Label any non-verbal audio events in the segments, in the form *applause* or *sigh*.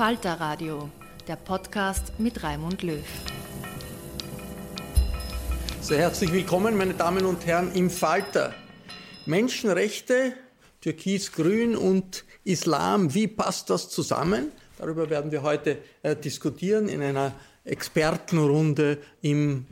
Falter Radio, der Podcast mit Raimund Löw. Sehr herzlich willkommen, meine Damen und Herren, im Falter. Menschenrechte, Türkis-Grün und Islam, wie passt das zusammen? Darüber werden wir heute äh, diskutieren in einer Expertenrunde im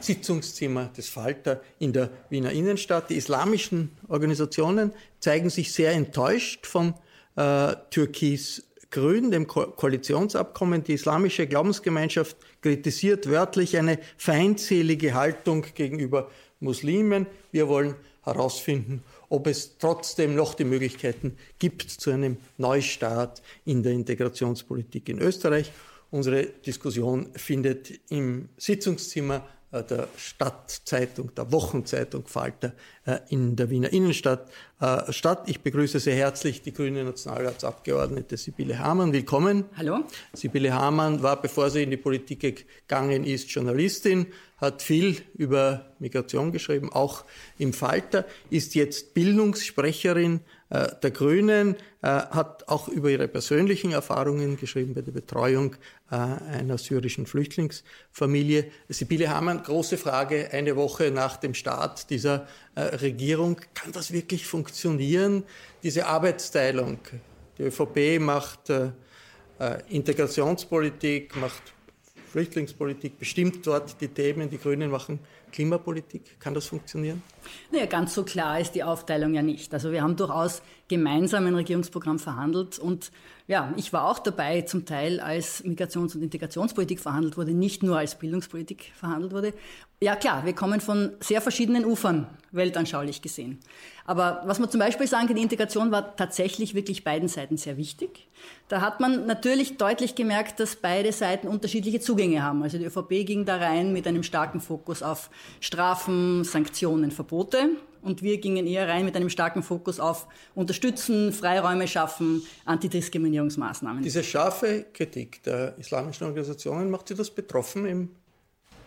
Sitzungszimmer des Falter in der Wiener Innenstadt. Die islamischen Organisationen zeigen sich sehr enttäuscht von äh, Türkis Grün, dem Ko Koalitionsabkommen. Die islamische Glaubensgemeinschaft kritisiert wörtlich eine feindselige Haltung gegenüber Muslimen. Wir wollen herausfinden, ob es trotzdem noch die Möglichkeiten gibt zu einem Neustart in der Integrationspolitik in Österreich. Unsere Diskussion findet im Sitzungszimmer der Stadtzeitung, der Wochenzeitung Falter äh, in der Wiener Innenstadt äh, statt. Ich begrüße sehr herzlich die grüne Nationalratsabgeordnete Sibylle Hamann. Willkommen. Hallo. Sibylle Hamann war, bevor sie in die Politik gegangen ist, Journalistin, hat viel über Migration geschrieben, auch im Falter, ist jetzt Bildungssprecherin äh, der Grünen, äh, hat auch über ihre persönlichen Erfahrungen geschrieben bei der Betreuung äh, einer syrischen Flüchtlingsfamilie. Sibylle Hamann, große Frage, eine Woche nach dem Start dieser Regierung. Kann das wirklich funktionieren, diese Arbeitsteilung? Die ÖVP macht Integrationspolitik, macht Flüchtlingspolitik, bestimmt dort die Themen, die Grünen machen Klimapolitik. Kann das funktionieren? Naja, ganz so klar ist die Aufteilung ja nicht. Also wir haben durchaus gemeinsam ein Regierungsprogramm verhandelt und ja, ich war auch dabei, zum Teil als Migrations- und Integrationspolitik verhandelt wurde, nicht nur als Bildungspolitik verhandelt wurde. Ja klar, wir kommen von sehr verschiedenen Ufern, weltanschaulich gesehen. Aber was man zum Beispiel sagen kann, die Integration war tatsächlich wirklich beiden Seiten sehr wichtig. Da hat man natürlich deutlich gemerkt, dass beide Seiten unterschiedliche Zugänge haben. Also die ÖVP ging da rein mit einem starken Fokus auf Strafen, Sanktionen, Verbote. Und wir gingen eher rein mit einem starken Fokus auf Unterstützen, Freiräume schaffen, Antidiskriminierungsmaßnahmen. Diese scharfe Kritik der islamischen Organisationen, macht Sie das betroffen im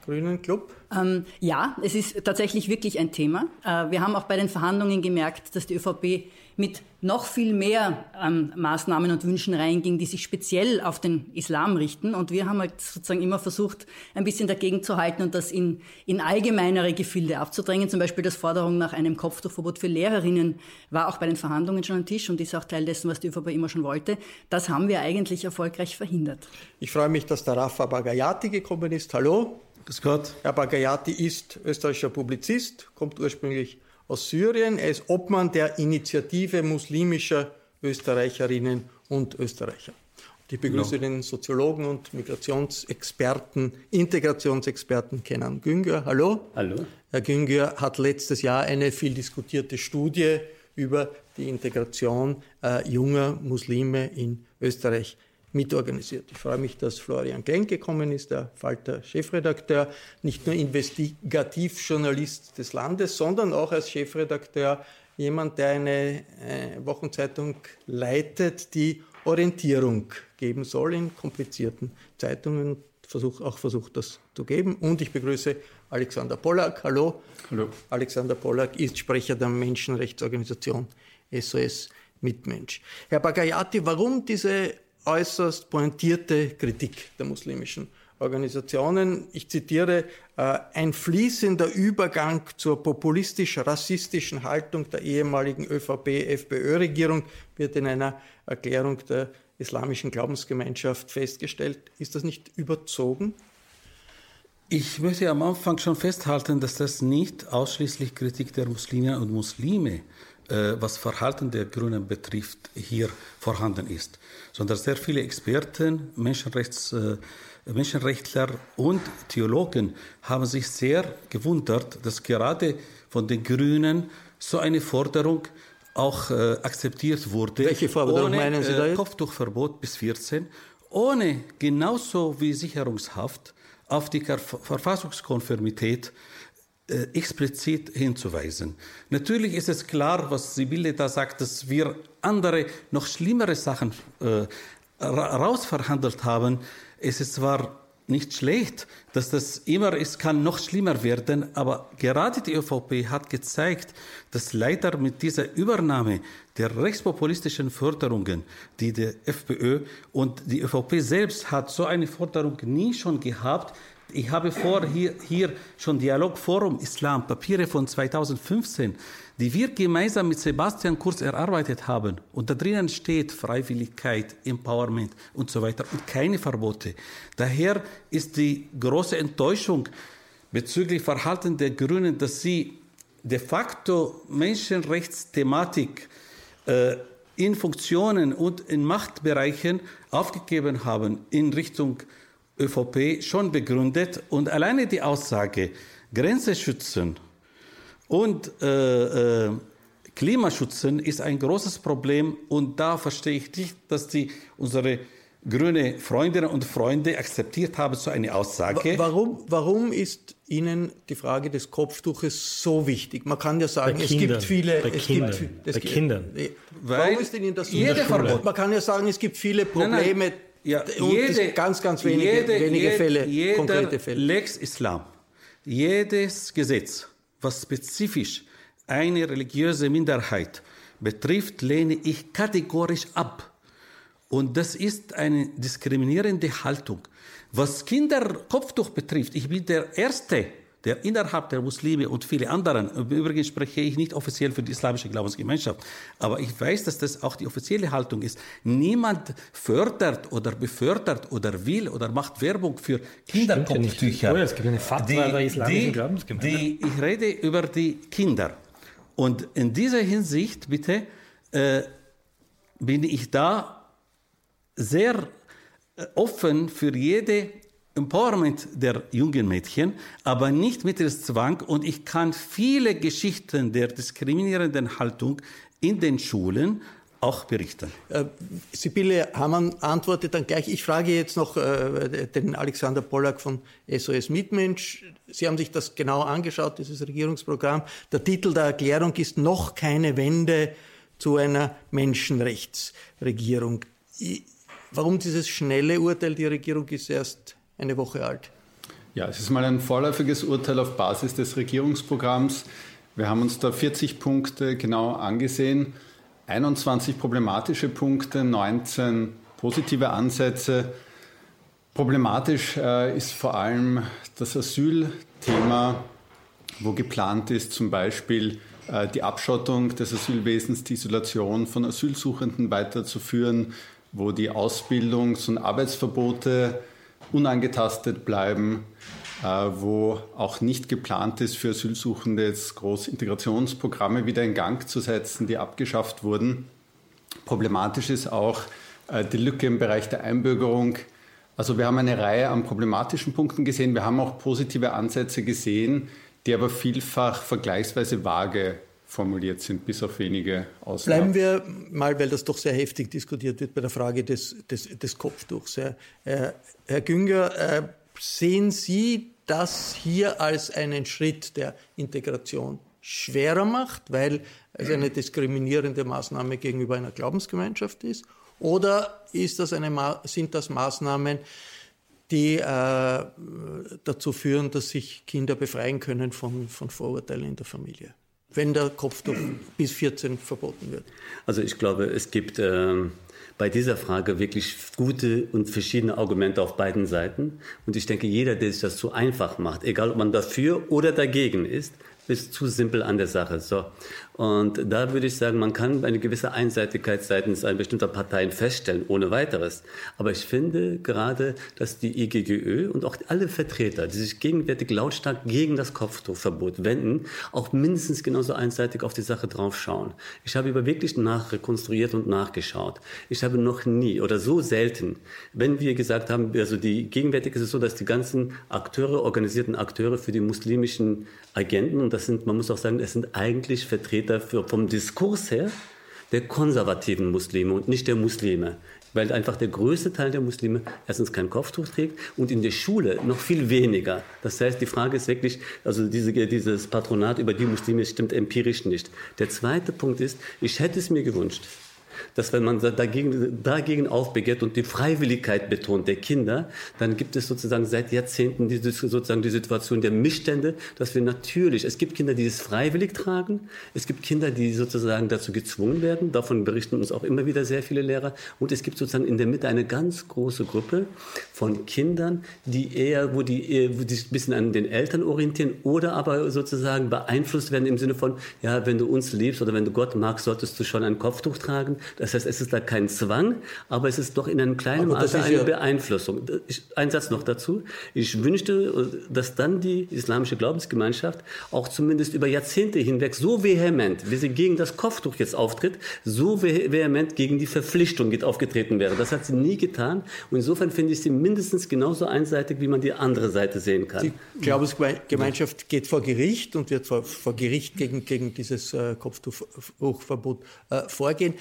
Grünen Club? Ähm, ja, es ist tatsächlich wirklich ein Thema. Äh, wir haben auch bei den Verhandlungen gemerkt, dass die ÖVP mit noch viel mehr ähm, Maßnahmen und Wünschen reinging, die sich speziell auf den Islam richten. Und wir haben halt sozusagen immer versucht, ein bisschen dagegen zu halten und das in, in allgemeinere Gefilde abzudrängen. Zum Beispiel das Forderung nach einem Kopftuchverbot für Lehrerinnen war auch bei den Verhandlungen schon am Tisch und ist auch Teil dessen, was die ÖVP immer schon wollte. Das haben wir eigentlich erfolgreich verhindert. Ich freue mich, dass der Rafa Bagayati gekommen ist. Hallo. Grüß Gott. Herr Bagayati ist österreichischer Publizist, kommt ursprünglich aus Syrien. Er ist Obmann der Initiative muslimischer Österreicherinnen und Österreicher. Ich begrüße genau. den Soziologen und Migrationsexperten, Integrationsexperten Kenan Güngör. Hallo. Hallo. Herr Güngör hat letztes Jahr eine viel diskutierte Studie über die Integration äh, junger Muslime in Österreich mitorganisiert. Ich freue mich, dass Florian Glenk gekommen ist, der Falter-Chefredakteur, nicht nur Investigativjournalist des Landes, sondern auch als Chefredakteur jemand, der eine äh, Wochenzeitung leitet, die Orientierung geben soll in komplizierten Zeitungen. Versuch, auch versucht das zu geben. Und ich begrüße Alexander Pollack. Hallo. Hallo. Alexander Pollack ist Sprecher der Menschenrechtsorganisation SOS Mitmensch. Herr Bagayati, warum diese äußerst pointierte Kritik der muslimischen Organisationen. Ich zitiere, äh, ein fließender Übergang zur populistisch-rassistischen Haltung der ehemaligen ÖVP-FPÖ-Regierung wird in einer Erklärung der islamischen Glaubensgemeinschaft festgestellt. Ist das nicht überzogen? Ich möchte am Anfang schon festhalten, dass das nicht ausschließlich Kritik der Musliminnen und Muslime äh, was Verhalten der Grünen betrifft, hier vorhanden ist, sondern sehr viele Experten, Menschenrechts, äh, Menschenrechtler und Theologen haben sich sehr gewundert, dass gerade von den Grünen so eine Forderung auch äh, akzeptiert wurde. Welche Forderung ohne, meinen Sie da jetzt? Kopftuchverbot bis 14, ohne genauso wie Sicherungshaft auf die Verfassungskonformität äh, explizit hinzuweisen. Natürlich ist es klar, was Sibylle da sagt, dass wir andere, noch schlimmere Sachen äh, rausverhandelt haben. Es ist zwar nicht schlecht, dass das immer, es kann noch schlimmer werden, aber gerade die ÖVP hat gezeigt, dass leider mit dieser Übernahme der rechtspopulistischen Förderungen, die der FPÖ und die ÖVP selbst hat so eine Forderung nie schon gehabt, ich habe vor, hier, hier schon Dialogforum Islam, Papiere von 2015, die wir gemeinsam mit Sebastian Kurz erarbeitet haben. Und da drinnen steht Freiwilligkeit, Empowerment und so weiter und keine Verbote. Daher ist die große Enttäuschung bezüglich Verhalten der Grünen, dass sie de facto Menschenrechtsthematik äh, in Funktionen und in Machtbereichen aufgegeben haben in Richtung ÖVP schon begründet und alleine die Aussage, Grenze schützen und äh, äh, Klimaschützen ist ein großes Problem und da verstehe ich nicht, dass die unsere grüne Freundinnen und Freunde akzeptiert haben so eine Aussage. Warum, warum ist Ihnen die Frage des Kopftuches so wichtig? Man kann ja sagen, es gibt viele. Bei es Kindern. Gibt, es bei Kindern. Warum ist Ihnen das so jede Man kann ja sagen, es gibt viele Probleme. Nein, nein ja, jede, ganz, ganz wenige, jede, wenige jede, Fälle, jeder konkrete Fälle. Lex Islam, jedes Gesetz, was spezifisch eine religiöse Minderheit betrifft, lehne ich kategorisch ab. Und das ist eine diskriminierende Haltung. Was Kinderkopftuch betrifft, ich bin der Erste, der innerhalb der Muslime und viele anderen, übrigens spreche ich nicht offiziell für die islamische Glaubensgemeinschaft, aber ich weiß, dass das auch die offizielle Haltung ist. Niemand fördert oder befördert oder will oder macht Werbung für Kinderkopftücher. Ja es gibt eine Fatwa die, der islamischen die, Glaubensgemeinschaft. Die, ich rede über die Kinder. Und in dieser Hinsicht, bitte, äh, bin ich da sehr äh, offen für jede Empowerment der jungen Mädchen, aber nicht mittels Zwang. Und ich kann viele Geschichten der diskriminierenden Haltung in den Schulen auch berichten. Äh, Sibylle Hamann antwortet dann gleich. Ich frage jetzt noch äh, den Alexander Pollack von SOS Mitmensch. Sie haben sich das genau angeschaut, dieses Regierungsprogramm. Der Titel der Erklärung ist noch keine Wende zu einer Menschenrechtsregierung. Warum dieses schnelle Urteil? Die Regierung ist erst eine Woche alt. Ja, es ist mal ein vorläufiges Urteil auf Basis des Regierungsprogramms. Wir haben uns da 40 Punkte genau angesehen, 21 problematische Punkte, 19 positive Ansätze. Problematisch äh, ist vor allem das Asylthema, wo geplant ist zum Beispiel äh, die Abschottung des Asylwesens, die Isolation von Asylsuchenden weiterzuführen, wo die Ausbildungs- und Arbeitsverbote unangetastet bleiben, äh, wo auch nicht geplant ist, für Asylsuchende jetzt große Integrationsprogramme wieder in Gang zu setzen, die abgeschafft wurden. Problematisch ist auch äh, die Lücke im Bereich der Einbürgerung. Also wir haben eine Reihe an problematischen Punkten gesehen. Wir haben auch positive Ansätze gesehen, die aber vielfach vergleichsweise vage formuliert sind, bis auf wenige Ausnahmen. Bleiben wir mal, weil das doch sehr heftig diskutiert wird, bei der Frage des, des, des Kopftuchs. Herr, Herr Günger, äh, sehen Sie das hier als einen Schritt der Integration schwerer macht, weil es eine diskriminierende Maßnahme gegenüber einer Glaubensgemeinschaft ist? Oder ist das eine, sind das Maßnahmen, die äh, dazu führen, dass sich Kinder befreien können von, von Vorurteilen in der Familie? Wenn der Kopftuch bis 14 verboten wird? Also ich glaube, es gibt äh, bei dieser Frage wirklich gute und verschiedene Argumente auf beiden Seiten. Und ich denke, jeder, der sich das zu einfach macht, egal ob man dafür oder dagegen ist, ist zu simpel an der Sache. So. Und da würde ich sagen, man kann eine gewisse Einseitigkeit seitens einer bestimmter Parteien feststellen, ohne weiteres. Aber ich finde gerade, dass die IGGÖ und auch alle Vertreter, die sich gegenwärtig lautstark gegen das Kopftuchverbot wenden, auch mindestens genauso einseitig auf die Sache draufschauen. Ich habe über wirklich nachrekonstruiert und nachgeschaut. Ich habe noch nie oder so selten, wenn wir gesagt haben, also die gegenwärtig ist es so, dass die ganzen Akteure, organisierten Akteure für die muslimischen Agenten, und das sind, man muss auch sagen, es sind eigentlich Vertreter dafür vom Diskurs her der konservativen Muslime und nicht der Muslime. Weil einfach der größte Teil der Muslime erstens kein Kopftuch trägt und in der Schule noch viel weniger. Das heißt, die Frage ist wirklich, also diese, dieses Patronat über die Muslime stimmt empirisch nicht. Der zweite Punkt ist, ich hätte es mir gewünscht, dass wenn man dagegen, dagegen aufbegehrt und die Freiwilligkeit betont der Kinder, dann gibt es sozusagen seit Jahrzehnten die, sozusagen die Situation der Missstände, dass wir natürlich, es gibt Kinder, die es freiwillig tragen, es gibt Kinder, die sozusagen dazu gezwungen werden, davon berichten uns auch immer wieder sehr viele Lehrer, und es gibt sozusagen in der Mitte eine ganz große Gruppe von Kindern, die eher, wo die, wo die sich ein bisschen an den Eltern orientieren oder aber sozusagen beeinflusst werden im Sinne von, ja, wenn du uns liebst oder wenn du Gott magst, solltest du schon ein Kopftuch tragen. Das heißt, es ist da kein Zwang, aber es ist doch in einem kleinen Maße eine ja Beeinflussung. ein Satz noch dazu. Ich wünschte, dass dann die islamische Glaubensgemeinschaft auch zumindest über Jahrzehnte hinweg so vehement, wie sie gegen das Kopftuch jetzt auftritt, so vehement gegen die Verpflichtung aufgetreten wäre. Das hat sie nie getan. Und insofern finde ich sie mindestens genauso einseitig, wie man die andere Seite sehen kann. Die Glaubensgemeinschaft geht vor Gericht und wird vor, vor Gericht gegen, gegen dieses äh, Kopftuchverbot äh, vorgehen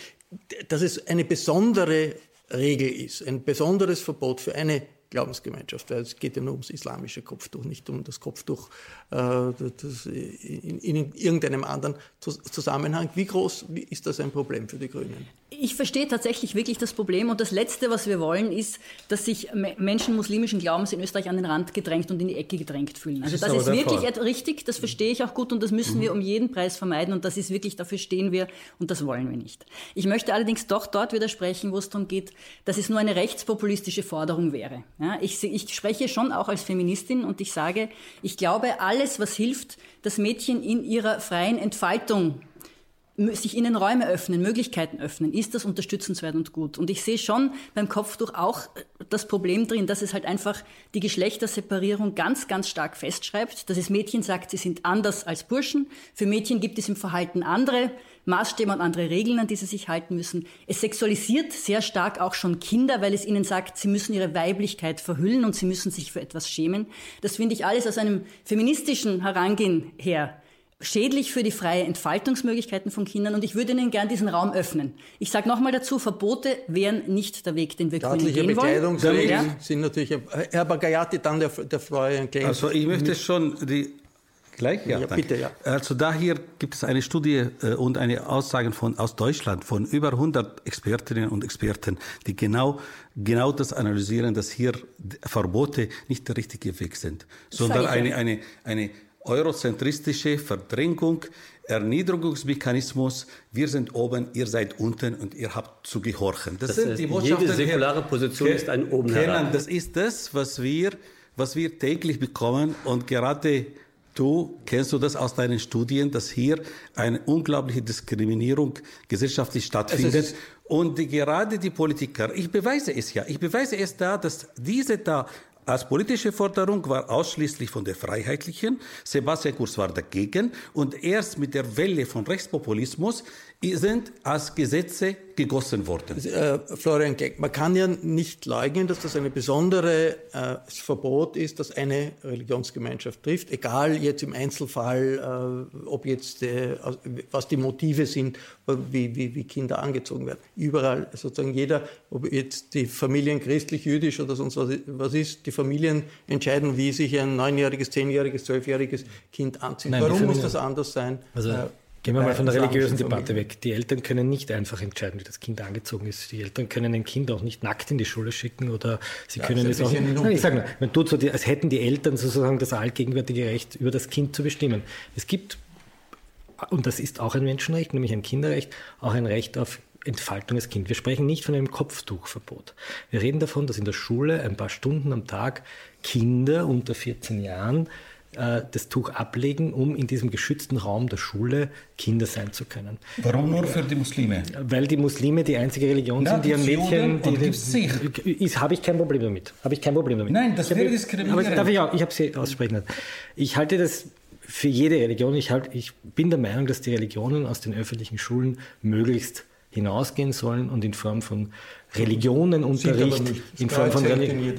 dass es eine besondere Regel ist, ein besonderes Verbot für eine Glaubensgemeinschaft, weil es geht ja nur ums islamische Kopftuch, nicht um das Kopftuch äh, das in, in, irgendeinem anderen Zusammenhang. Wie groß ist das ein Problem für die Grünen? Ich verstehe tatsächlich wirklich das Problem und das Letzte, was wir wollen, ist, dass sich Menschen muslimischen Glaubens in Österreich an den Rand gedrängt und in die Ecke gedrängt fühlen. Also das ist, das ist wirklich Fall. richtig, das verstehe ich auch gut und das müssen mhm. wir um jeden Preis vermeiden und das ist wirklich, dafür stehen wir und das wollen wir nicht. Ich möchte allerdings doch dort widersprechen, wo es darum geht, dass es nur eine rechtspopulistische Forderung wäre. Ja, ich, ich spreche schon auch als Feministin und ich sage, ich glaube, alles, was hilft, dass Mädchen in ihrer freien Entfaltung sich ihnen Räume öffnen, Möglichkeiten öffnen, ist das unterstützenswert und gut. Und ich sehe schon beim Kopftuch auch das Problem drin, dass es halt einfach die Geschlechterseparierung ganz, ganz stark festschreibt, dass es Mädchen sagt, sie sind anders als Burschen. Für Mädchen gibt es im Verhalten andere Maßstäbe und andere Regeln, an die sie sich halten müssen. Es sexualisiert sehr stark auch schon Kinder, weil es ihnen sagt, sie müssen ihre Weiblichkeit verhüllen und sie müssen sich für etwas schämen. Das finde ich alles aus einem feministischen Herangehen her schädlich für die freie Entfaltungsmöglichkeiten von Kindern und ich würde Ihnen gern diesen Raum öffnen. Ich sage nochmal dazu, Verbote wären nicht der Weg, den wir Grünen gehen wollen. Ja. sind natürlich, Herr Bagayati, dann der, der Klenk. Also ich möchte schon die Gleich? Ja, ja bitte, ja. Also daher gibt es eine Studie äh, und eine Aussage von, aus Deutschland von über 100 Expertinnen und Experten, die genau, genau das analysieren, dass hier Verbote nicht der richtige Weg sind, sondern eine, eine, eine eurozentristische Verdrängung, Erniedrigungsmechanismus. Wir sind oben, ihr seid unten und ihr habt zu gehorchen. Das, das sind die Botschaften. Jede säkulare Position ist ein oben herab. Das ist das, was wir, was wir täglich bekommen und gerade Du kennst du das aus deinen Studien, dass hier eine unglaubliche Diskriminierung gesellschaftlich stattfindet und die, gerade die Politiker, ich beweise es ja, ich beweise es da, dass diese da als politische Forderung war ausschließlich von der Freiheitlichen. Sebastian Kurz war dagegen. Und erst mit der Welle von Rechtspopulismus sind als Gesetze gegossen worden. Äh, Florian Geck, man kann ja nicht leugnen, dass das ein besonderes äh, Verbot ist, das eine Religionsgemeinschaft trifft, egal jetzt im Einzelfall, äh, ob jetzt, äh, was die Motive sind, wie, wie, wie, Kinder angezogen werden. Überall, sozusagen jeder, ob jetzt die Familien christlich, jüdisch oder sonst was, was ist, die Familien entscheiden, wie sich ein neunjähriges, zehnjähriges, zwölfjähriges Kind anzieht. Nein, Warum muss das anders sein? Also, äh, Gehen wir mal von der religiösen Debatte weg. Die Eltern können nicht einfach entscheiden, wie das Kind angezogen ist. Die Eltern können ein Kind auch nicht nackt in die Schule schicken oder sie ja, können es auch. Nein, ich sage nur, man tut so, als hätten die Eltern sozusagen das allgegenwärtige Recht, über das Kind zu bestimmen. Es gibt, und das ist auch ein Menschenrecht, nämlich ein Kinderrecht, auch ein Recht auf Entfaltung des Kindes. Wir sprechen nicht von einem Kopftuchverbot. Wir reden davon, dass in der Schule ein paar Stunden am Tag Kinder unter 14 Jahren äh, das Tuch ablegen, um in diesem geschützten Raum der Schule Kinder sein zu können. Warum nur für die Muslime? Weil die Muslime die einzige Religion Na, sind, die ein Mädchen. Die, die, ist, habe ich kein Problem damit. Habe ich kein Problem damit. Nein, das wäre diskriminierend. Aber darf ich auch? Ich habe sie aussprechen. Ich halte das für jede Religion. Ich, halt, ich bin der Meinung, dass die Religionen aus den öffentlichen Schulen möglichst hinausgehen sollen und in Form von Religionenunterricht, in Form von Religion.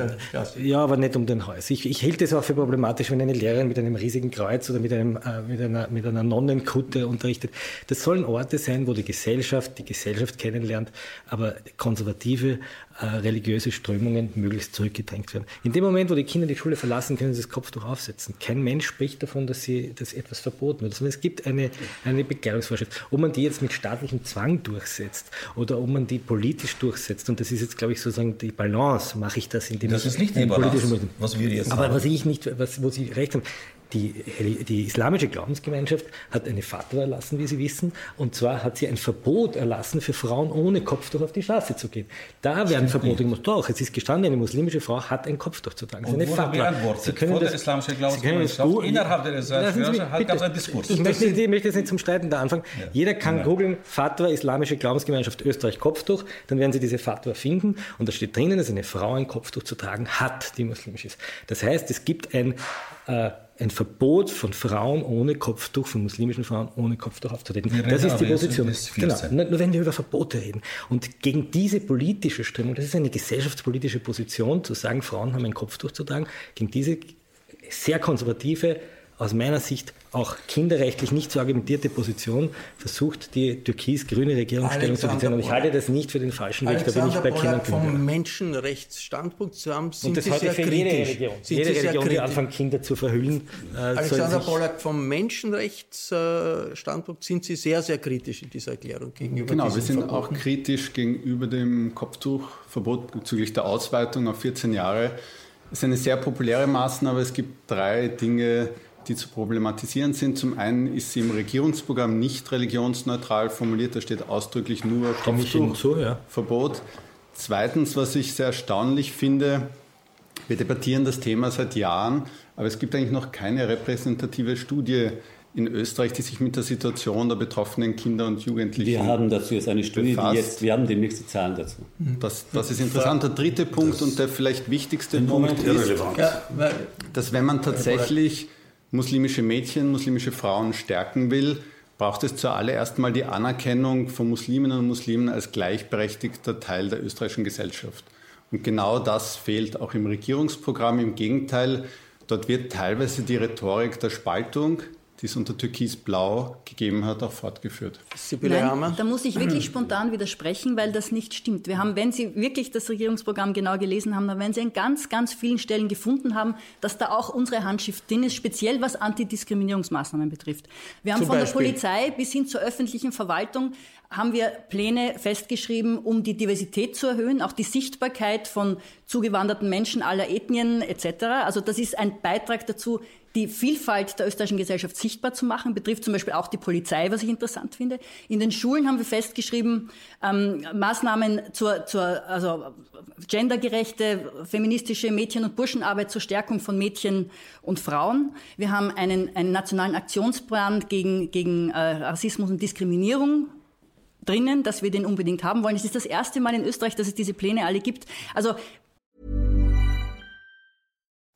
Ja, aber nicht um den Hals. Ich, ich hielt es auch für problematisch, wenn eine Lehrerin mit einem riesigen Kreuz oder mit, einem, äh, mit, einer, mit einer Nonnenkutte unterrichtet. Das sollen Orte sein, wo die Gesellschaft die Gesellschaft kennenlernt, aber konservative äh, religiöse Strömungen möglichst zurückgedrängt werden. In dem Moment, wo die Kinder die Schule verlassen, können sie das Kopftuch aufsetzen. Kein Mensch spricht davon, dass, sie, dass etwas verboten wird, sondern es gibt eine, eine Bekleidungsvorschrift. Ob man die jetzt mit staatlichem Zwang durchsetzt oder ob man die politisch durchsetzt, und das ist jetzt, glaube ich, sozusagen die Balance, mache ich das, indem das ich ist nicht die Balance, was wir jetzt Aber haben. was ich nicht, was, wo Sie recht haben, die, die, islamische Glaubensgemeinschaft hat eine Fatwa erlassen, wie Sie wissen, und zwar hat sie ein Verbot erlassen, für Frauen ohne Kopftuch auf die Straße zu gehen. Da werden Verbote gemacht. Doch, es ist gestanden, eine muslimische Frau hat ein Kopftuch zu tragen. Und eine wurde beantwortet Sie können das, der islamischen Glaubensgemeinschaft innerhalb der Gesellschaft gab es einen Diskurs. Ich möchte, ich möchte jetzt nicht zum Streiten da anfangen. Ja. Jeder kann ja. googeln, Fatwa, islamische Glaubensgemeinschaft Österreich Kopftuch, dann werden Sie diese Fatwa finden und da steht drinnen, dass eine Frau ein Kopftuch zu tragen hat, die muslimisch ist. Das heißt, es gibt ein äh, ein Verbot von Frauen ohne Kopftuch, von muslimischen Frauen ohne Kopftuch aufzutreten. Das ist die Position. Genau. Nur wenn wir über Verbote reden. Und gegen diese politische Strömung, das ist eine gesellschaftspolitische Position, zu sagen, Frauen haben ein Kopftuch zu tragen, gegen diese sehr konservative aus meiner Sicht auch kinderrechtlich nicht so argumentierte Position versucht, die türkis-grüne Regierungsstellung zu beziehen. Und ich halte das nicht für den falschen Weg. Da bin ich bei Kindern. Vom Menschenrechtsstandpunkt zu haben, sind Und das Sie sehr für jede Religion. Sind jede Religion, die anfängt, Kinder zu verhüllen. Äh, Alexander Pollack, vom Menschenrechtsstandpunkt sind Sie sehr, sehr kritisch in dieser Erklärung gegenüber Genau, wir sind Verboten. auch kritisch gegenüber dem Kopftuchverbot bezüglich der Ausweitung auf 14 Jahre. Das ist eine sehr populäre Maßnahme, aber es gibt drei Dinge, die zu problematisieren sind. Zum einen ist sie im Regierungsprogramm nicht religionsneutral formuliert, da steht ausdrücklich nur Kopftuchverbot. Ja. Zweitens, was ich sehr erstaunlich finde, wir debattieren das Thema seit Jahren, aber es gibt eigentlich noch keine repräsentative Studie in Österreich, die sich mit der Situation der betroffenen Kinder und Jugendlichen Wir haben dazu jetzt eine Studie, befasst. die jetzt, wir haben demnächst die Zahlen dazu. Das, das ist interessant. Der dritte Punkt das und der vielleicht wichtigste Punkt ist, dass wenn man tatsächlich muslimische Mädchen, muslimische Frauen stärken will, braucht es zuallererst mal die Anerkennung von Musliminnen und Muslimen als gleichberechtigter Teil der österreichischen Gesellschaft. Und genau das fehlt auch im Regierungsprogramm. Im Gegenteil, dort wird teilweise die Rhetorik der Spaltung, die es unter Türkis-Blau gegeben hat, auch fortgeführt. Nein, da muss ich wirklich spontan widersprechen, weil das nicht stimmt. Wir haben, wenn Sie wirklich das Regierungsprogramm genau gelesen haben, dann werden Sie an ganz, ganz vielen Stellen gefunden haben, dass da auch unsere Handschrift drin ist, speziell was Antidiskriminierungsmaßnahmen betrifft. Wir haben Zum von Beispiel. der Polizei bis hin zur öffentlichen Verwaltung haben wir Pläne festgeschrieben, um die Diversität zu erhöhen, auch die Sichtbarkeit von zugewanderten Menschen aller Ethnien etc. Also das ist ein Beitrag dazu, die Vielfalt der österreichischen Gesellschaft sichtbar zu machen, betrifft zum Beispiel auch die Polizei, was ich interessant finde. In den Schulen haben wir festgeschrieben, ähm, Maßnahmen zur, zur also gendergerechte, feministische Mädchen- und Burschenarbeit zur Stärkung von Mädchen und Frauen. Wir haben einen, einen nationalen Aktionsplan gegen, gegen äh, Rassismus und Diskriminierung drinnen, dass wir den unbedingt haben wollen. Es ist das erste Mal in Österreich, dass es diese Pläne alle gibt. Also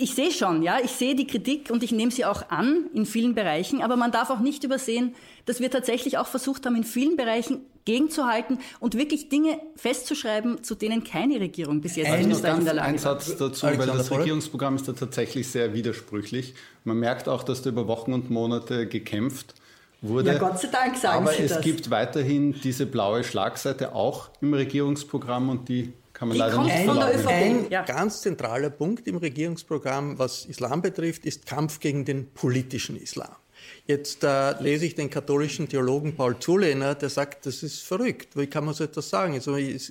Ich sehe schon, ja, ich sehe die Kritik und ich nehme sie auch an in vielen Bereichen, aber man darf auch nicht übersehen, dass wir tatsächlich auch versucht haben, in vielen Bereichen gegenzuhalten und wirklich Dinge festzuschreiben, zu denen keine Regierung bis jetzt ein, in der Lage Ein Satz dazu, weil das Regierungsprogramm ist da tatsächlich sehr widersprüchlich. Man merkt auch, dass da über Wochen und Monate gekämpft wurde. Ja, Gott sei Dank sagen Aber Sie es das. gibt weiterhin diese blaue Schlagseite auch im Regierungsprogramm und die kann man Die leider kommt nicht von der. Ein Ja. ganz zentraler Punkt im Regierungsprogramm, was Islam betrifft, ist Kampf gegen den politischen Islam. Jetzt äh, lese ich den katholischen Theologen Paul Zulehner, der sagt, das ist verrückt. Wie kann man so etwas sagen? Also, es-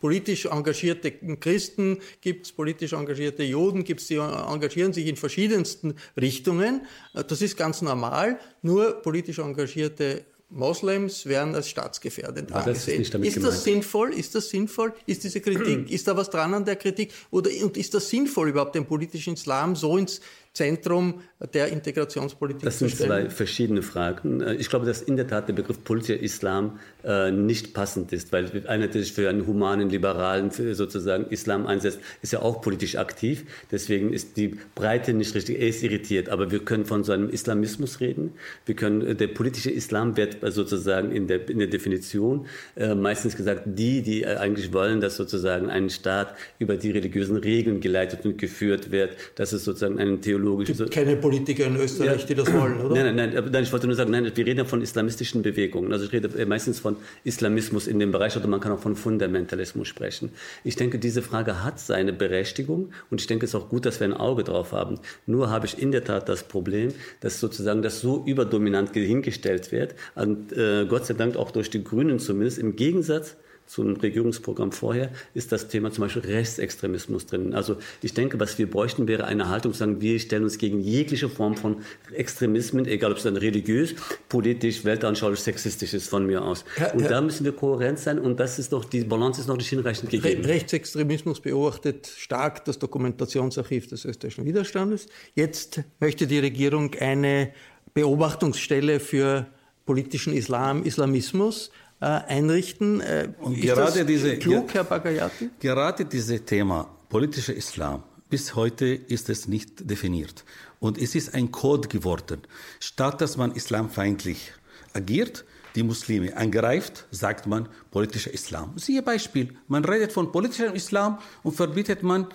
politisch engagierte Christen gibt es, politisch engagierte Juden gibt es, die engagieren sich in verschiedensten Richtungen. Äh, Das ist ganz normal. Nur politisch engagierte Moslems werden als staatsgefährdend Aber das ist angesehen. damit ist das gemeint. sinnvoll? Ist das sinnvoll? Ist diese Kritik, *clears throat* ist da was dran an der Kritik? Oder und ist das sinnvoll, überhaupt den politischen Islam so ins Zentrum der Integrationspolitik Das sind zwei verschiedene Fragen. Äh, Ich glaube, dass in der Tat der Begriff politischer Islam äh, nicht passend ist, weil einer, der sich für einen humanen, liberalen sozusagen Islam einsetzt, ist ja auch politisch aktiv. Deswegen ist die Breite nicht richtig. Er ist irritiert. Aber wir können von so einem Islamismus reden. Wir können, äh, der politische Islam wird sozusagen in der, in der Definition äh, meistens gesagt, die, die eigentlich wollen, dass sozusagen ein Staat über die religiösen Regeln geleitet und geführt wird, dass es sozusagen einen theologischen Es gibt keine Politiker in Österreich, die das wollen, oder? Nein, nein, nein, ich wollte nur sagen, nein, wir reden ja von islamistischen Bewegungen. Also ich rede äh, meistens von Islamismus in dem Bereich oder man kann auch von Fundamentalismus sprechen. Ich denke, diese Frage hat seine Berechtigung und ich denke, es ist auch gut, dass wir ein Auge drauf haben. Nur habe ich in der Tat das Problem, dass sozusagen das so überdominant hingestellt wird und äh, Gott sei Dank auch durch die Grünen zumindest im Gegensatz zum Regierungsprogramm vorher, ist das Thema zum Beispiel Rechtsextremismus drin. Also ich denke, was wir bräuchten, wäre eine Haltung, zu sagen, wir stellen uns gegen jegliche Form von Extremismen, egal ob es dann religiös, politisch, weltanschaulich, sexistisch ist von mir aus. Herr- und Herr- da müssen wir kohärent sein und das ist doch, die Balance ist noch nicht hinreichend Re gegeben. Rechtsextremismus beobachtet stark das Dokumentationsarchiv des österreichischen Widerstandes. Jetzt möchte die Regierung eine Beobachtungsstelle für politischen Islam, Islamismus äh, einrichten. Äh, Und ist gerade das diese- klug, Herr Bagayati? Gerade dieses Thema politischer Islam, bis heute ist es nicht definiert. Und es ist ein Code geworden. Statt dass man islamfeindlich agiert, die Muslime angreift, sagt man politischer Islam. Siehe Beispiel, man redet von politischem Islam und verbietet man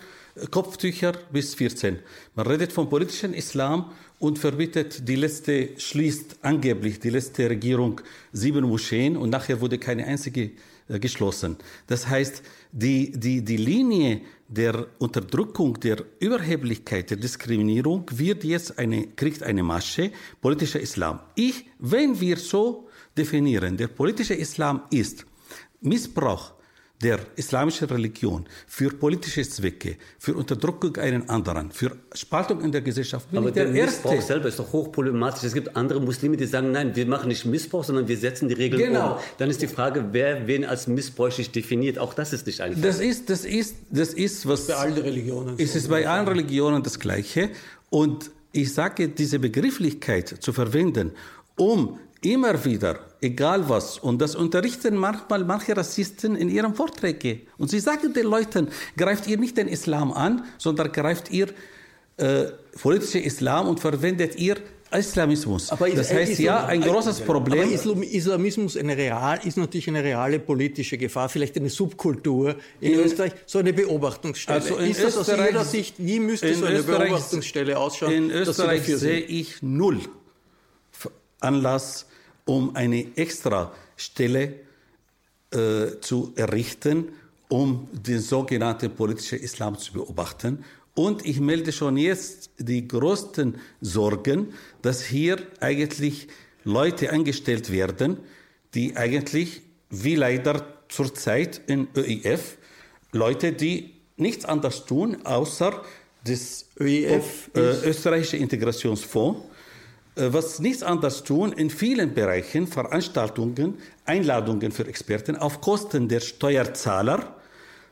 Kopftücher bis 14. Man redet von politischem Islam und verbietet die letzte, schließt angeblich die letzte Regierung sieben Moscheen und nachher wurde keine einzige äh, geschlossen. Das heißt, die, die, die Linie der Unterdrückung, der Überheblichkeit, der Diskriminierung wird jetzt eine, kriegt eine Masche, politischer Islam. Ich, wenn wir so definieren, der politische Islam ist Missbrauch der islamischen Religion für politische Zwecke, für Unterdrückung einen anderen, für Spaltung in der Gesellschaft, bin Aber ich der, der Missbrauch Erste. selber ist doch hochproblematisch. Es gibt andere Muslime, die sagen, nein, wir machen nicht Missbrauch, sondern wir setzen die Regeln Genau. um. Dann ist die Frage, wer wen als missbräuchlich definiert. Auch das ist nicht einfach. Das ist, das ist, das ist was. Bei allen Religionen. Es so. ist bei allen Religionen das Gleiche. Und ich sage, diese Begrifflichkeit zu verwenden, um immer wieder, egal was, und das unterrichten manchmal manche Rassisten in ihren Vorträgen. Und sie sagen den Leuten, greift ihr nicht den Islam an, sondern greift ihr äh, politische Islam und verwendet ihr Islamismus. Aber ist- das heißt, Islam- ja, ein großes Problem. Aber Islam, Islamismus eine real, ist natürlich eine reale politische Gefahr, vielleicht eine Subkultur in, In- Österreich, so eine Beobachtungsstelle. Also in ist das aus Ihrer Sicht, wie müsste so eine Österreich- Beobachtungsstelle ausschauen? In Österreich sehe ich null Anlass, um eine extra Stelle äh, zu errichten, um den sogenannten politischen Islam zu beobachten. Und ich melde schon jetzt die größten Sorgen, dass hier eigentlich Leute angestellt werden, die eigentlich, wie leider zurzeit in ÖIF, Leute, die nichts anderes tun, außer das ÖIF äh, österreichische Integrationsfonds, was nichts anderes tun, in vielen Bereichen Veranstaltungen, Einladungen für Experten auf Kosten der Steuerzahler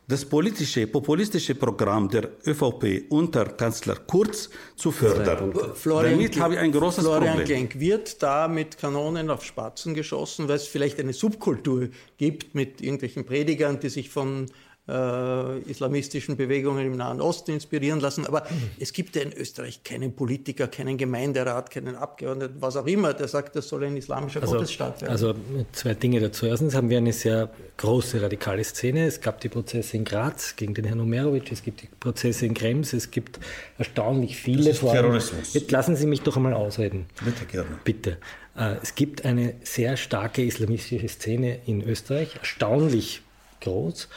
das politische, populistische Programm der ÖVP unter Kanzler Kurz zu fördern. Florian Damit habe ich ein großes Florian Problem. Klenk, wird da mit Kanonen auf Spatzen geschossen, weil es vielleicht eine Subkultur gibt mit irgendwelchen Predigern, die sich von äh, islamistischen Bewegungen im Nahen Osten inspirieren lassen. Aber mhm. es gibt ja in Österreich keinen Politiker, keinen Gemeinderat, keinen Abgeordneten, was auch immer, der sagt, das soll ein islamischer also, Gottesstaat werden. Also zwei Dinge dazu. Erstens haben wir eine sehr große radikale Szene. Es gab die Prozesse in Graz gegen den Herrn Omerovic, es gibt die Prozesse in Krems, es gibt erstaunlich viele. Das ist Terrorismus. Jetzt lassen Sie mich doch einmal ausreden. Bitte gerne. Bitte. Äh, es gibt eine sehr starke islamistische Szene in Österreich, erstaunlich groß,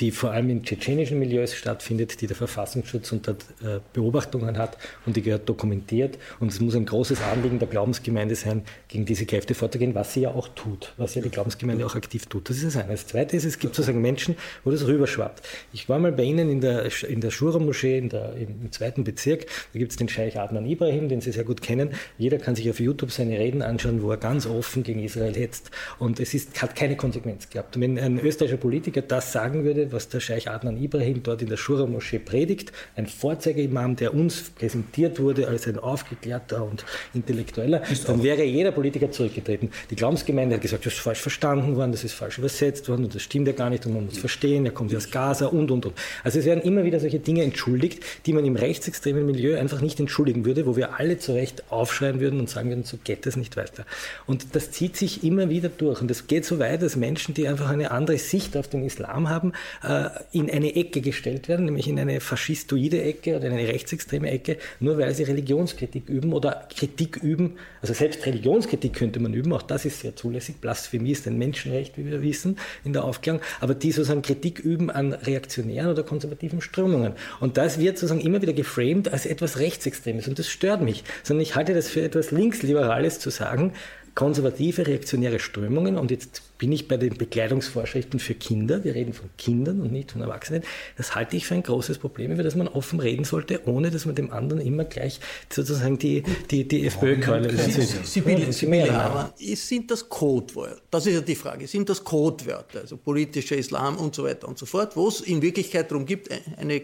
die vor allem in tschetschenischen Milieus stattfindet, die der Verfassungsschutz unter äh, Beobachtungen hat und die gehört dokumentiert. Und es muss ein großes Anliegen der Glaubensgemeinde sein, gegen diese Kräfte vorzugehen, was sie ja auch tut, was ja die Glaubensgemeinde auch aktiv tut. Das ist das eine. Das zweite ist, es gibt sozusagen Menschen, wo das rüberschwappt. Ich war mal bei Ihnen in der, in der Shura-Moschee im zweiten Bezirk. Da gibt es den Scheich Adnan Ibrahim, den Sie sehr gut kennen. Jeder kann sich auf YouTube seine Reden anschauen, wo er ganz offen gegen Israel hetzt. Und es ist, hat keine Konsequenz gehabt. Und wenn ein österreichischer Politiker das sagen würde, was der Scheich Adnan Ibrahim dort in der Shura-Moschee predigt, ein Vorzeigeimam, der uns präsentiert wurde als ein aufgeklärter und intellektueller, dann wäre jeder Politiker zurückgetreten. Die Glaubensgemeinde hat gesagt, das ist falsch verstanden worden, das ist falsch übersetzt worden und das stimmt ja gar nicht und man muss verstehen, er kommt aus Gaza und, und, und. Also es werden immer wieder solche Dinge entschuldigt, die man im rechtsextremen Milieu einfach nicht entschuldigen würde, wo wir alle zu Recht aufschreien würden und sagen würden, so geht das nicht weiter. Und das zieht sich immer wieder durch und das geht so weit, dass Menschen, die einfach eine andere Sicht auf den Islam haben, äh, in eine Ecke gestellt werden, nämlich in eine faschistoide Ecke oder in eine rechtsextreme Ecke, nur weil sie Religionskritik üben oder Kritik üben. Also selbst Religionskritik könnte man üben, auch das ist sehr zulässig. Blasphemie ist ein Menschenrecht, wie wir wissen, in der Aufklärung. Aber die sozusagen Kritik üben an reaktionären oder konservativen Strömungen. Und das wird sozusagen immer wieder geframed als etwas Rechtsextremes. Und das stört mich. Sondern ich halte das für etwas Linksliberales zu sagen, konservative, reaktionäre Strömungen. Und jetzt bin ich bei den Bekleidungsvorschriften für Kinder. Wir reden von Kindern und nicht von Erwachsenen. Das halte ich für ein großes Problem, über das man offen reden sollte, ohne dass man dem anderen immer gleich sozusagen die, die, die FPÖ-Keule Sibylle, Sibylle, aber sind das Codewörter? Das ist ja die Frage. Sind das Codewörter, also politischer Islam und so weiter und so fort, wo es in Wirklichkeit darum gibt, eine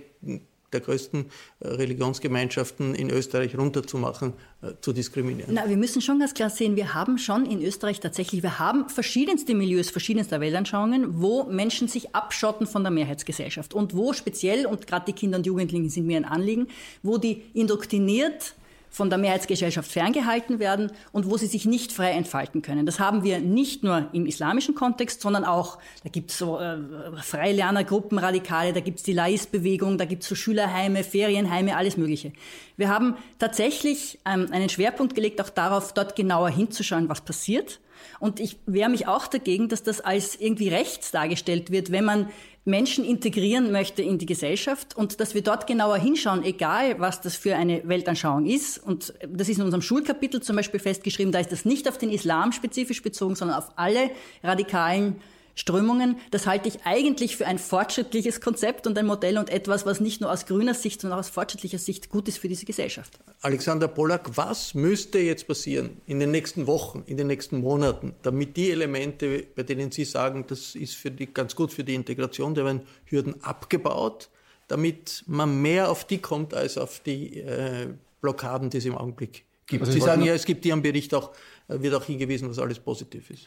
der größten äh, Religionsgemeinschaften in Österreich runterzumachen, äh, zu diskriminieren. Na, wir müssen schon ganz klar sehen, wir haben schon in Österreich tatsächlich, wir haben verschiedenste Milieus, verschiedenster Weltanschauungen, wo Menschen sich abschotten von der Mehrheitsgesellschaft und wo speziell, und gerade die Kinder und Jugendlichen sind mir ein Anliegen, wo die indoktriniert von der Mehrheitsgesellschaft ferngehalten werden und wo sie sich nicht frei entfalten können. Das haben wir nicht nur im islamischen Kontext, sondern auch, da gibt es so äh, Freilernergruppen, Radikale, da gibt es die Lais-Bewegung, da gibt es so Schülerheime, Ferienheime, alles Mögliche. Wir haben tatsächlich ähm, einen Schwerpunkt gelegt, auch darauf, dort genauer hinzuschauen, was passiert. Und ich wehre mich auch dagegen, dass das als irgendwie rechts dargestellt wird, wenn man Menschen integrieren möchte in die Gesellschaft und dass wir dort genauer hinschauen, egal was das für eine Weltanschauung ist. Und das ist in unserem Schulkapitel zum Beispiel festgeschrieben, da ist das nicht auf den Islam spezifisch bezogen, sondern auf alle radikalen Strömungen. Das halte ich eigentlich für ein fortschrittliches Konzept und ein Modell und etwas, was nicht nur aus grüner Sicht, sondern auch aus fortschrittlicher Sicht gut ist für diese Gesellschaft. Alexander Pollack, was müsste jetzt passieren in den nächsten Wochen, in den nächsten Monaten, damit die Elemente, bei denen Sie sagen, das ist für die, ganz gut für die Integration, da werden Hürden abgebaut, damit man mehr auf die kommt als auf die äh, Blockaden, die es im Augenblick gibt. Also Sie sagen ja, es gibt hier am Bericht auch, äh, wird auch hingewiesen, was alles positiv ist.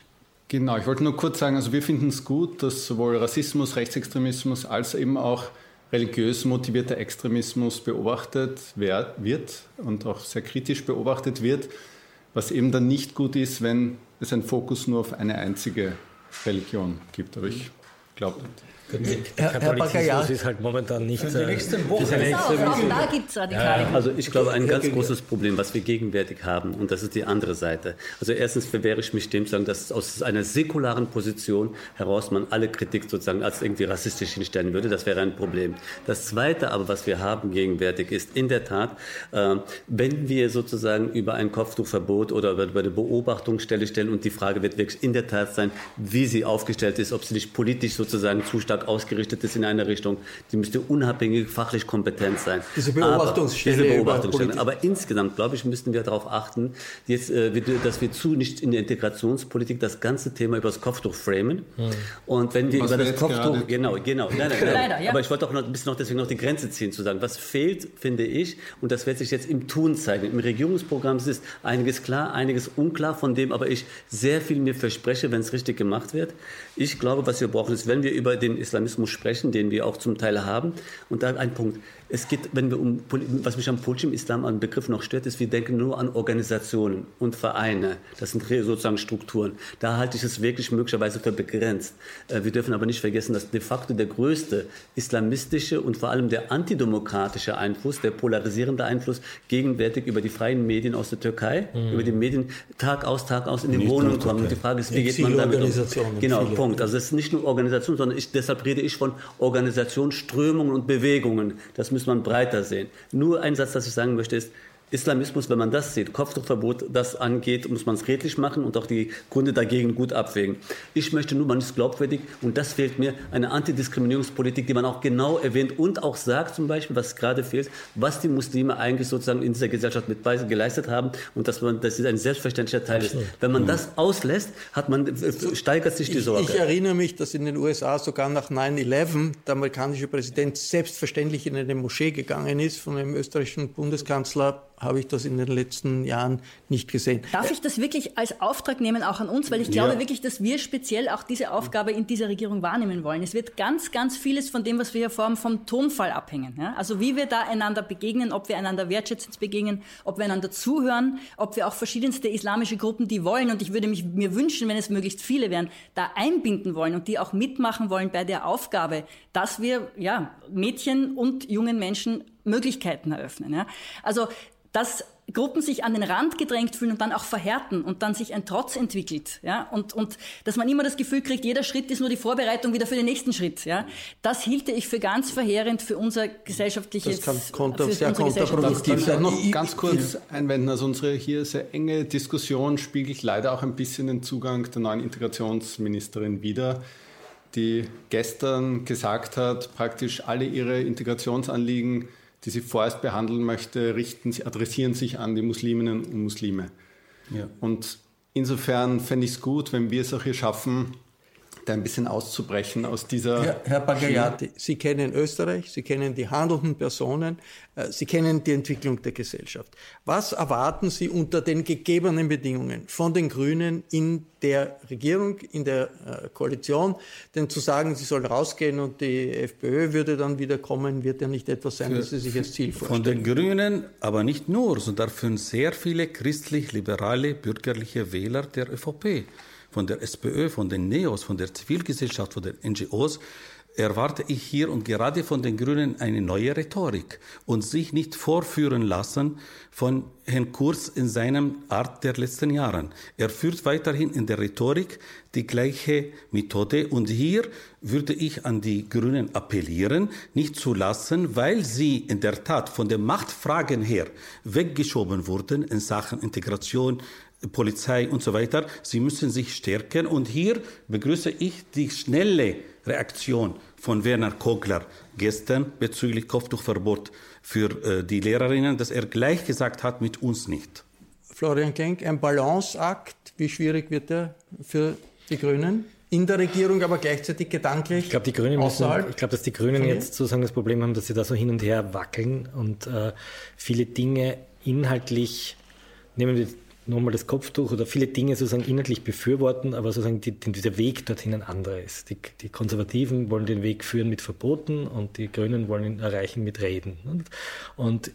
Genau, ich wollte nur kurz sagen, also wir finden es gut, dass sowohl Rassismus, Rechtsextremismus als eben auch religiös motivierter Extremismus beobachtet wird und auch sehr kritisch beobachtet wird, was eben dann nicht gut ist, wenn es einen Fokus nur auf eine einzige Religion gibt. Aber ich glaube, der Katholizismus ist halt momentan nicht. Also, äh, da gibt es radikale. Also ich glaube, ein ganz großes Problem, was wir gegenwärtig haben, und das ist die andere Seite. Also erstens verwehre ich mich dem, sagen, dass aus einer säkularen Position heraus man alle Kritik sozusagen als irgendwie rassistisch hinstellen würde. Das wäre ein Problem. Das Zweite aber, was wir haben gegenwärtig, ist in der Tat, äh, wenn wir sozusagen über ein Kopftuchverbot oder über eine Beobachtungsstelle stellen und die Frage wird wirklich in der Tat sein, wie sie aufgestellt ist, ob sie nicht politisch sozusagen zu stark stark ausgerichtet ist in eine Richtung. Die müsste unabhängig fachlich kompetent sein. Diese Beobachtungsstelle. Aber, diese Beobachtungsstelle. Aber insgesamt, glaube ich, müssten wir darauf achten, jetzt, äh, dass wir zu nicht in der Integrationspolitik das ganze Thema über das Kopftuch framen. Hm. Und wenn wir was über das Kopftuch, genau, genau, nein, nein, nein. Leider, ja. aber ich wollte auch noch ein bisschen noch deswegen noch die Grenze ziehen, zu sagen, was fehlt, finde ich, und das wird sich jetzt im Tun zeigen. Im Regierungsprogramm ist einiges klar, einiges unklar, von dem aber ich sehr viel mir verspreche, wenn es richtig gemacht wird. Ich glaube, was wir brauchen, ist, wenn wir über den Islamismus sprechen, den wir auch zum Teil haben, und da ein Punkt, es geht, wenn wir um, was mich am politischen Islam an Begriff noch stört, ist, wir denken nur an Organisationen und Vereine. Das sind sozusagen Strukturen. Da halte ich es wirklich möglicherweise für begrenzt. Äh, wir dürfen aber nicht vergessen, dass de facto der größte islamistische und vor allem der antidemokratische Einfluss, der polarisierende Einfluss gegenwärtig über die freien Medien aus der Türkei, mhm. über die Medien Tag aus, Tag aus in die Wohnungen kommen. Und die Frage ist, wie geht man damit um? Genau. Punkt. Also es ist nicht nur Organisation, sondern ich, deshalb rede ich von Organisation, Strömungen und Bewegungen. Das müssen muss man breiter sehen. Nur ein Satz, das ich sagen möchte, ist, Islamismus, wenn man das sieht, Kopftuchverbot, das angeht, muss man es redlich machen und auch die Gründe dagegen gut abwägen. Ich möchte nur, man ist glaubwürdig und das fehlt mir, eine Antidiskriminierungspolitik, die man auch genau erwähnt und auch sagt zum Beispiel, was gerade fehlt, was die Muslime eigentlich sozusagen in dieser Gesellschaft mit geleistet haben und dass man, das ist ein selbstverständlicher Teil ist. Wenn man das auslässt, hat man, äh, steigert sich die Sorge. Ich, ich erinnere mich, dass in den USA sogar nach 9-11 der amerikanische Präsident selbstverständlich in eine Moschee gegangen ist von einem österreichischen Bundeskanzler habe ich das in den letzten Jahren nicht gesehen. Darf ich das wirklich als Auftrag nehmen, auch an uns? Weil ich glaube ja. wirklich, dass wir speziell auch diese Aufgabe in dieser Regierung wahrnehmen wollen. Es wird ganz, ganz vieles von dem, was wir hier vorhaben, vom Tonfall abhängen. Ja? Also wie wir da einander begegnen, ob wir einander wertschätzend begegnen, ob wir einander zuhören, ob wir auch verschiedenste islamische Gruppen, die wollen, und ich würde mich, mir wünschen, wenn es möglichst viele wären, da einbinden wollen und die auch mitmachen wollen bei der Aufgabe, dass wir ja, Mädchen und jungen Menschen Möglichkeiten eröffnen. Ja? Also dass Gruppen sich an den Rand gedrängt fühlen und dann auch verhärten und dann sich ein Trotz entwickelt, ja, und, und dass man immer das Gefühl kriegt, jeder Schritt ist nur die Vorbereitung wieder für den nächsten Schritt, ja. Das hielte ich für ganz verheerend für unser gesellschaftliches, das kann konter, sehr kontraproduktiv sein. Noch ganz kurz einwenden, also unsere hier sehr enge Diskussion spiegelt leider auch ein bisschen den Zugang der neuen Integrationsministerin wider, die gestern gesagt hat, praktisch alle ihre Integrationsanliegen die sie vorerst behandeln möchte, richten, adressieren sich an die Musliminnen und Muslime. Ja. Und insofern fände ich es gut, wenn wir es auch hier schaffen, da ein bisschen auszubrechen aus dieser. Herr, Herr Bagayati, Sie kennen Österreich, Sie kennen die handelnden Personen, äh, Sie kennen die Entwicklung der Gesellschaft. Was erwarten Sie unter den gegebenen Bedingungen von den Grünen in der Regierung, in der äh, Koalition? Denn zu sagen, Sie sollen rausgehen und die FPÖ würde dann wieder kommen, wird ja nicht etwas sein, das Sie sich als Ziel vorstellen. Von den Grünen, aber nicht nur, sondern für sehr viele christlich-liberale bürgerliche Wähler der ÖVP von der SPÖ, von den NEOS, von der Zivilgesellschaft, von den NGOs, erwarte ich hier und gerade von den Grünen eine neue Rhetorik und sich nicht vorführen lassen von Herrn Kurz in seinem Art der letzten Jahren. Er führt weiterhin in der Rhetorik die gleiche Methode und hier würde ich an die Grünen appellieren, nicht zu lassen, weil sie in der Tat von den Machtfragen her weggeschoben wurden in Sachen Integration, Polizei und so weiter. Sie müssen sich stärken. Und hier begrüße ich die schnelle Reaktion von Werner Kogler gestern bezüglich Kopftuchverbot für äh, die Lehrerinnen, dass er gleich gesagt hat, mit uns nicht. Florian Klenk, ein Balanceakt. Wie schwierig wird er für die Grünen? in der Regierung, aber gleichzeitig gedanklich. Ich glaube, die Grünen müssen, ich glaube, dass die Grünen jetzt sozusagen das Problem haben, dass sie da so hin und her wackeln und äh, viele Dinge inhaltlich, nehmen wir nochmal das Kopftuch oder viele Dinge sozusagen inhaltlich befürworten, aber sozusagen die, die, der Weg dorthin ein anderer ist. Die, die, Konservativen wollen den Weg führen mit Verboten und die Grünen wollen ihn erreichen mit Reden. Und, und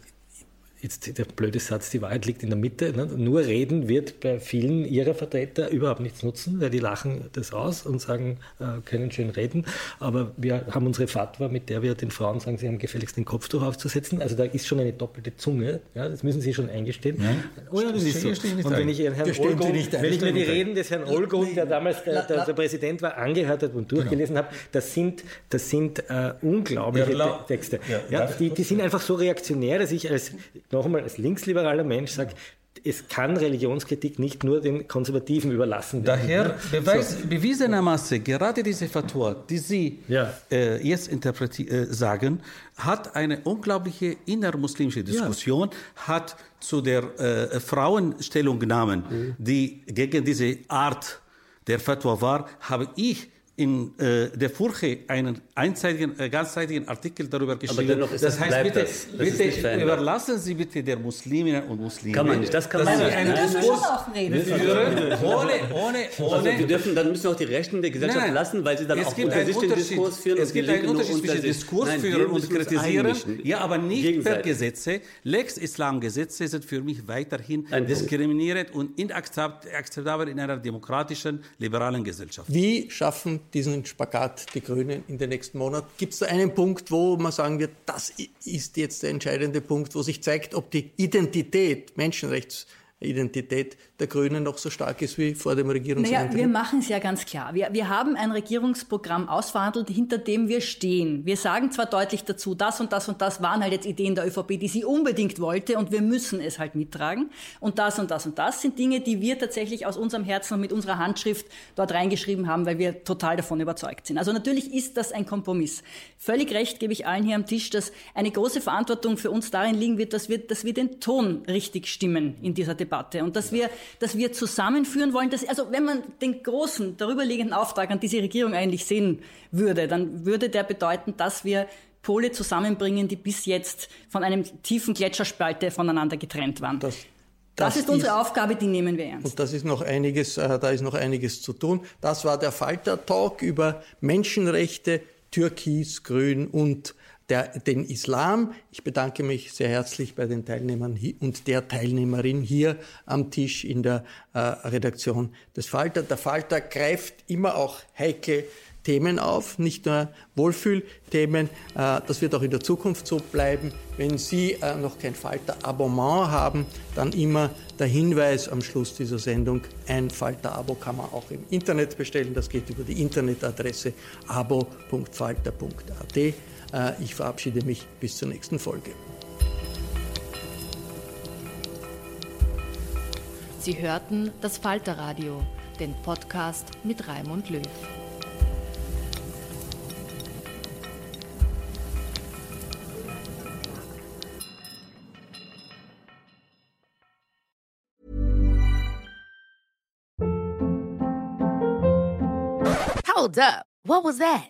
jetzt der blöde Satz, die Wahrheit liegt in der Mitte. Ne? Nur reden wird bei vielen ihrer Vertreter überhaupt nichts nutzen, weil die lachen das aus und sagen, äh, können schön reden. Aber wir haben unsere Fatwa, mit der wir den Frauen sagen, sie haben gefälligst den Kopftuch aufzusetzen. Also da ist schon eine doppelte Zunge. Ja? Das müssen sie schon eingestehen. Ja. Oh ja, das, ist so. Und wenn ich, Herrn Olgon, wenn ich mir die Reden des Herrn Olgon, der damals der, der, der Präsident war, angehört hat und durchgelesen genau. habe, das sind, das sind äh, unglaubliche Texte. Ja, die, die sind einfach so reaktionär, dass ich als noch einmal als linksliberaler Mensch sage, es kann Religionskritik nicht nur den Konservativen überlassen werden. Daher beweis, so. bewiesenermaßen gerade diese Fatwa, die Sie ja. äh, jetzt äh, sagen, hat eine unglaubliche innermuslimische Diskussion, ja. hat zu der äh, Frauenstellungnahmen, mhm. die gegen diese Art der Fatwa war, habe ich in äh, der Furche einen einseitigen, äh, ganzseitigen Artikel darüber geschrieben. das heißt, bitte, das. Das bitte überlassen Sie bitte der Musliminnen und Muslime. Kann man nicht, das kann man nicht. Einen Diskurs führen, ohne, ohne, ohne. Also wir dürfen, dann müssen auch die Rechten der Gesellschaft nein, lassen, weil sie dann auch unter sich den Diskurs führen. Es gibt einen Unterschied zwischen Diskurs führen und kritisieren, ja, aber nicht per Gesetze. Lex Islam Gesetze sind für mich weiterhin diskriminierend und inakzeptabel in einer demokratischen, liberalen Gesellschaft. Wie schaffen diesen Spagat die Grünen in den nächsten Monaten? Gibt es da einen Punkt, wo man sagen wird, das ist jetzt der entscheidende Punkt, wo sich zeigt, ob die Identität, Menschenrechtsidentität der Grünen noch so stark ist wie vor dem Regierungsantritt? Naja, wir machen es ja ganz klar. Wir, wir haben ein Regierungsprogramm ausverhandelt, hinter dem wir stehen. Wir sagen zwar deutlich dazu, das und das und das waren halt jetzt Ideen der ÖVP, die sie unbedingt wollte und wir müssen es halt mittragen. Und das und das und das sind Dinge, die wir tatsächlich aus unserem Herzen und mit unserer Handschrift dort reingeschrieben haben, weil wir total davon überzeugt sind. Also natürlich ist das ein Kompromiss. Völlig recht gebe ich allen hier am Tisch, dass eine große Verantwortung für uns darin liegen wird, dass wir, dass wir den Ton richtig stimmen in dieser Debatte und dass wir dass wir zusammenführen wollen. Dass, also wenn man den großen, darüberliegenden Auftrag an diese Regierung eigentlich sehen würde, dann würde der bedeuten, dass wir Pole zusammenbringen, die bis jetzt von einem tiefen Gletscherspalte voneinander getrennt waren. Das, das, das ist unsere ist, Aufgabe, die nehmen wir ernst. Und das ist noch einiges, äh, da ist noch einiges zu tun. Das war der Falter-Talk über Menschenrechte, Türkis, Grün und der, den Islam. Ich bedanke mich sehr herzlich bei den Teilnehmern und der Teilnehmerin hier am Tisch in der äh, Redaktion des Falter. Der Falter greift immer auch heikle Themen auf, nicht nur Wohlfühlthemen. Äh, das wird auch in der Zukunft so bleiben. Wenn Sie äh, noch kein Falter-Abonnement haben, dann immer der Hinweis am Schluss dieser Sendung, ein Falter-Abo kann man auch im Internet bestellen. Das geht über die Internetadresse abo.falter.at. Äh, ich verabschiede mich bis zur nächsten Folge. Sie hörten das Falterradio, den Podcast mit Raimund Löw. Hold up. What was that?